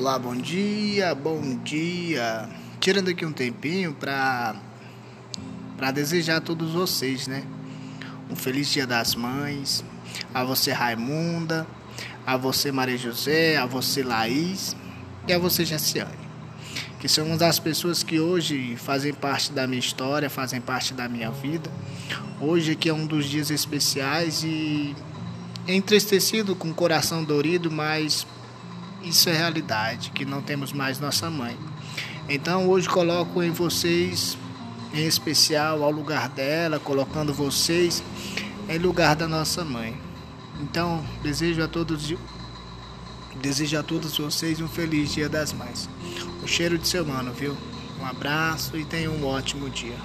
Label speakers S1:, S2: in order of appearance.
S1: Olá, bom dia, bom dia. Tirando aqui um tempinho para para desejar a todos vocês, né? Um feliz Dia das Mães, a você Raimunda, a você Maria José, a você Laís e a você Jaciane, que são uma das pessoas que hoje fazem parte da minha história, fazem parte da minha vida. Hoje aqui é um dos dias especiais e entristecido com o coração dorido, mas isso é realidade, que não temos mais nossa mãe. Então hoje coloco em vocês, em especial ao lugar dela, colocando vocês em lugar da nossa mãe. Então desejo a todos desejo a todos vocês um feliz Dia das Mães. O cheiro de seu mano, viu? Um abraço e tenha um ótimo dia.